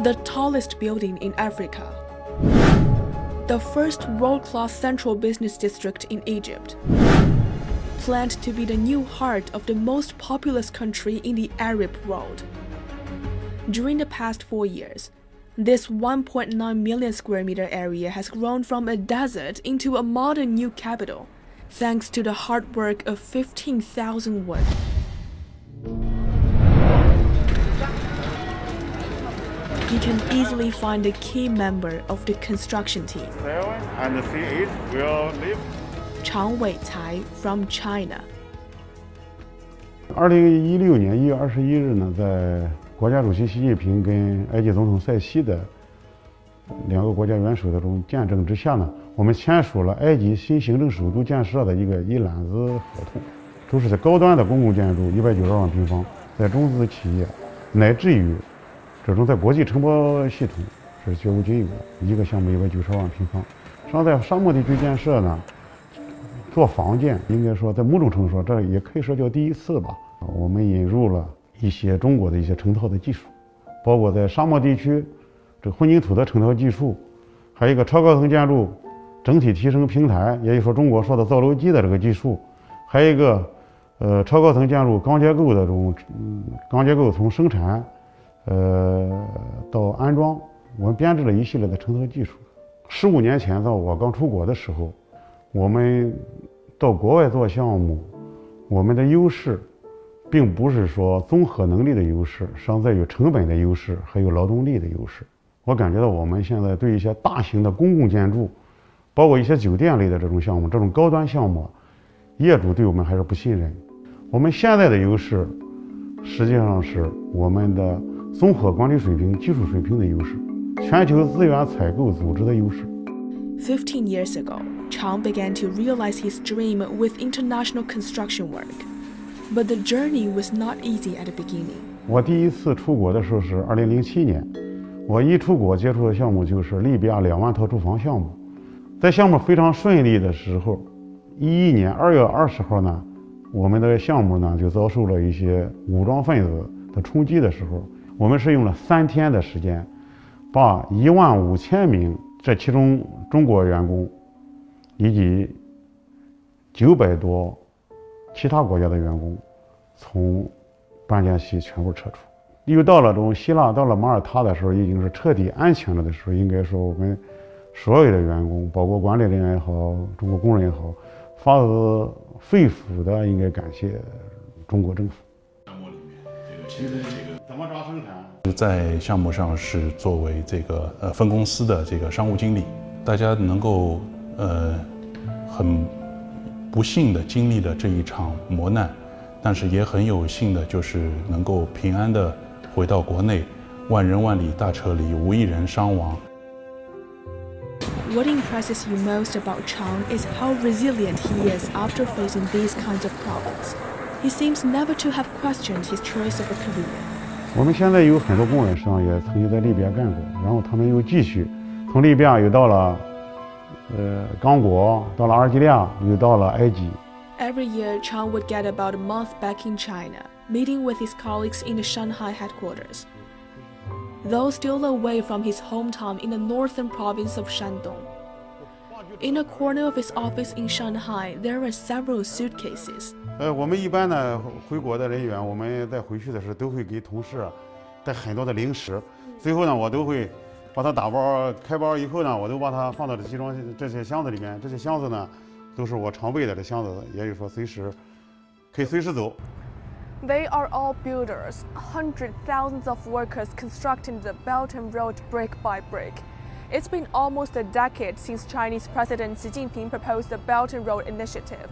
the tallest building in Africa, the first world class central business district in Egypt, planned to be the new heart of the most populous country in the Arab world. During the past four years, this 1.9 million square meter area has grown from a desert into a modern new capital, thanks to the hard work of 15,000 women. You can easily find a key member of the construction team, Seven and C8 will leave. Chang Weicai from China. 二零一六年一月二十一日呢，在国家主席习近平跟埃及总统塞西的两个国家元首的这种见证之下呢，我们签署了埃及新行政首都建设的一个一揽子合同，都是在高端的公共建筑一百九十万平方，在中资企业，乃至于这种在国际承包系统是绝无仅有的，一个项目一百九十万平方。实际上，在沙漠地区建设呢，做房建，应该说在某种程度说，这也可以说叫第一次吧。我们引入了一些中国的一些成套的技术，包括在沙漠地区这混凝土的成套技术，还有一个超高层建筑整体提升平台，也就是说中国说的造楼机的这个技术，还有一个呃超高层建筑钢结构的这种嗯钢结构从生产呃到安装，我们编制了一系列的成套技术。十五年前，在我刚出国的时候，我们到国外做项目，我们的优势，并不是说综合能力的优势，尚在于成本的优势，还有劳动力的优势。我感觉到我们现在对一些大型的公共建筑，包括一些酒店类的这种项目，这种高端项目，业主对我们还是不信任。我们现在的优势，实际上是我们的综合管理水平、技术水平的优势，全球资源采购组织的优势。Fifteen years ago, Chang began to realize his dream with international construction work. But the journey was not easy at the beginning. 我第一次出国的时候是二零零七年，我一出国接触的项目就是利比亚两万套住房项目。在项目非常顺利的时候，一一年二月二十号呢，我们的项目呢就遭受了一些武装分子的冲击的时候，我们是用了三天的时间，把一万五千名这其中中国员工以及九百多其他国家的员工从班加西全部撤出。又到了这种希腊，到了马耳他的时候，已经是彻底安全了的时候。应该说，我们所有的员工，包括管理人员也好，中国工人也好，发自肺腑的应该感谢中国政府。怎么着生产？在项目上是作为这个呃分公司的这个商务经理，大家能够呃很不幸的经历了这一场磨难，但是也很有幸的就是能够平安的回到国内，万人万里大撤离，无一人伤亡。What impresses you most about Chang is how resilient he is after facing these kinds of problems. He seems never to have questioned his choice of a career. 我们现在有很多工人实际上也曾经在利比亚干过，然后他们又继续从利比亚又到了呃刚果，到了阿尔及利亚，又到了埃及。 Every year, Chang would get about a month back in China, meeting with his colleagues in the Shanghai headquarters. Though still away from his hometown in the northern province of Shandong. In a corner of his office in Shanghai, there are several suitcases. 呃，我们一般呢回国的人员，我们在回去的时候都会给同事带很多的零食，最后呢我都会把它打包开包以后呢，我都把它放到这集装这些箱子里面。这些箱子呢都是我常备的这箱子，也就是说随时可以随时走。They are all builders, hundred thousands of workers constructing the Belt and Road brick by brick. It's been almost a decade since Chinese President Xi Jinping proposed the Belt and Road Initiative.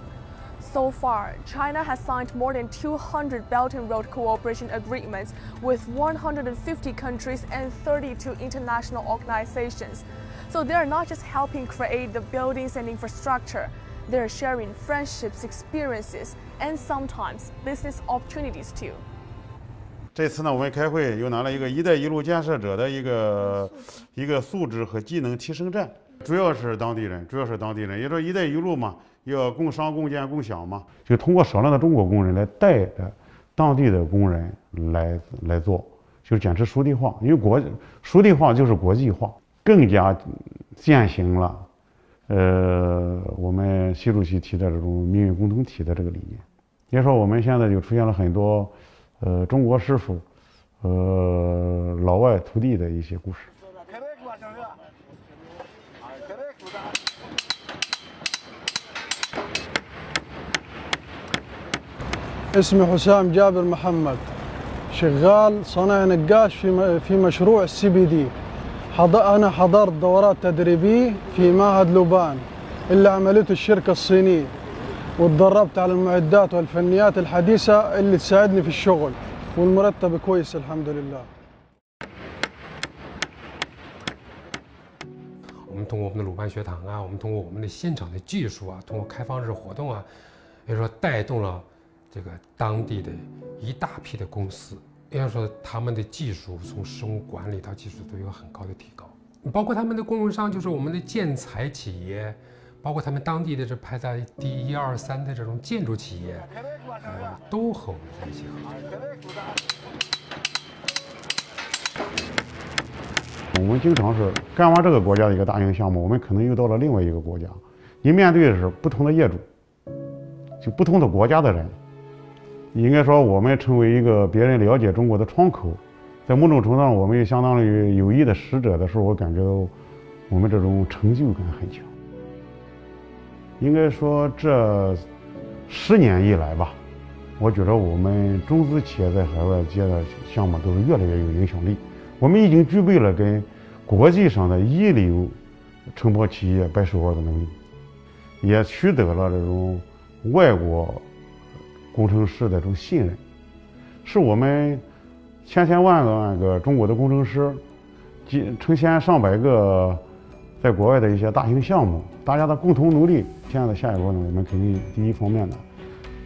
So far, China has signed more than 200 Belt and Road cooperation agreements with 150 countries and 32 international organizations. So they are not just helping create the buildings and infrastructure, they are sharing friendships, experiences, and sometimes business opportunities too. 这次呢，我们开会又拿了一个“一带一路”建设者的一个一个素质和技能提升站，主要是当地人，主要是当地人。也说“一带一路”嘛，要共商共建共享嘛，就通过少量的中国工人来带着当地的工人来来做，就是坚持熟地化，因为国熟地化就是国际化，更加践行了。呃，我们习主席提的这种命运共同体的这个理念，也说我们现在就出现了很多，呃，中国师傅，呃，老外徒弟的一些故事。اسمي حسام جابر محمد شغال صنايع نقاش في في مشروع السي بي دي أنا حضرت دورات تدريبية في معهد لوبان اللي عملته الشركة الصينية وتدربت على المعدات والفنيات الحديثة اللي تساعدني في الشغل والمرتب كويس الحمد لله 我们通过我们的鲁班学堂啊，我们通过我们的现场的技术啊，通过开放日活动啊，也就是说带动了这个当地的一大批的公司。应该说，他们的技术从生物管理到技术都有很高的提高，包括他们的供应商，就是我们的建材企业， 包括他们当地的这排在第一二三的这种建筑企业，呃，都和我们在一起。我们经常是干完这个国家的一个大型项目，我们可能又到了另外一个国家，你面对的是不同的业主，就不同的国家的人。应该说，我们成为一个别人了解中国的窗口，在某种程度上，我们也相当于有益的使者的时候，我感觉我们这种成就感很强。应该说，这十年以来吧，我觉得我们中资企业在海外接的项目都是越来越有影响力。我们已经具备了跟国际上的一流承包企业掰手腕的能力，也取得了这种外国。工程师的这种信任，是我们千千万万个中国的工程师，几成千上百个在国外的一些大型项目，大家的共同努力。现在的下一步呢，我们肯定第一方面呢，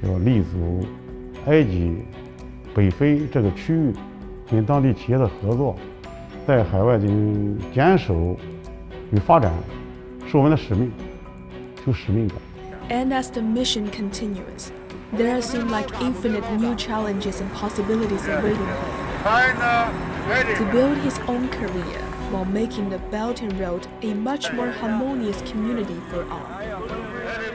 要立足埃及、北非这个区域，跟当地企业的合作，在海外进行坚守与发展，是我们的使命，有使命感。And as the mission continues. There seem like infinite new challenges and possibilities awaiting him. To build his own career while making the Belt and Road a much more harmonious community for all.